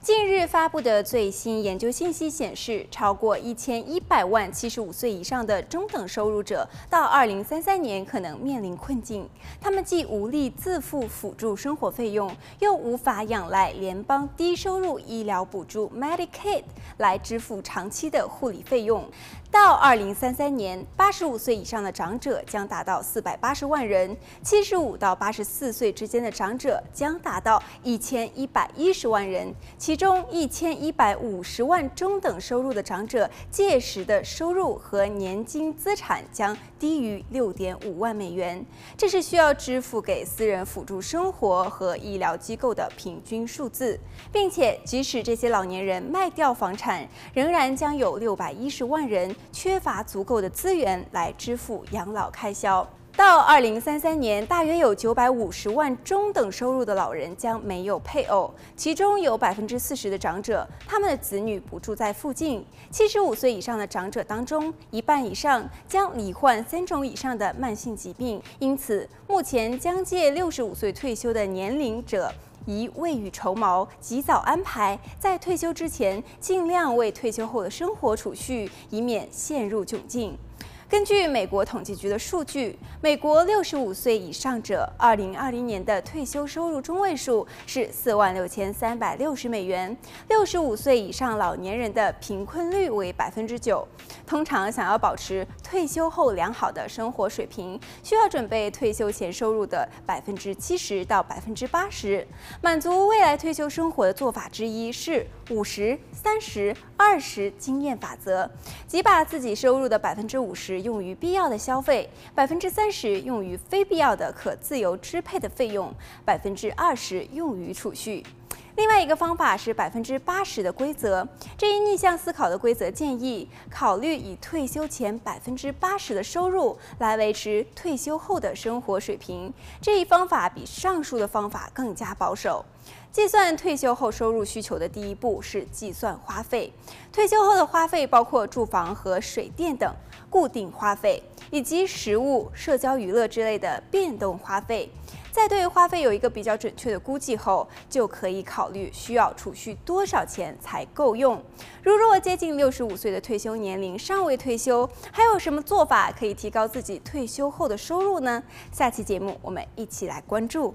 近日发布的最新研究信息显示，超过一千一百万七十五岁以上的中等收入者，到二零三三年可能面临困境。他们既无力自付辅助生活费用，又无法仰赖联邦低收入医疗补助 Medicaid 来支付长期的护理费用。到二零三三年，八十五岁以上的长者将达到四百八十万人，七十五到八十四岁之间的长者将达到一千一百一十万人。其中一千一百五十万中等收入的长者，届时的收入和年金资产将低于六点五万美元，这是需要支付给私人辅助生活和医疗机构的平均数字，并且即使这些老年人卖掉房产，仍然将有六百一十万人缺乏足够的资源来支付养老开销。到二零三三年，大约有九百五十万中等收入的老人将没有配偶，其中有百分之四十的长者，他们的子女不住在附近。七十五岁以上的长者当中，一半以上将罹患三种以上的慢性疾病。因此，目前将届六十五岁退休的年龄者，宜未雨绸缪，及早安排，在退休之前，尽量为退休后的生活储蓄，以免陷入窘境。根据美国统计局的数据，美国六十五岁以上者，二零二零年的退休收入中位数是四万六千三百六十美元。六十五岁以上老年人的贫困率为百分之九。通常想要保持退休后良好的生活水平，需要准备退休前收入的百分之七十到百分之八十。满足未来退休生活的做法之一是五十、三十、二十经验法则，即把自己收入的百分之五十。用于必要的消费，百分之三十用于非必要的可自由支配的费用，百分之二十用于储蓄。另外一个方法是百分之八十的规则。这一逆向思考的规则建议，考虑以退休前百分之八十的收入来维持退休后的生活水平。这一方法比上述的方法更加保守。计算退休后收入需求的第一步是计算花费。退休后的花费包括住房和水电等固定花费，以及食物、社交娱乐之类的变动花费。在对花费有一个比较准确的估计后，就可以考虑需要储蓄多少钱才够用。如若接近六十五岁的退休年龄尚未退休，还有什么做法可以提高自己退休后的收入呢？下期节目我们一起来关注。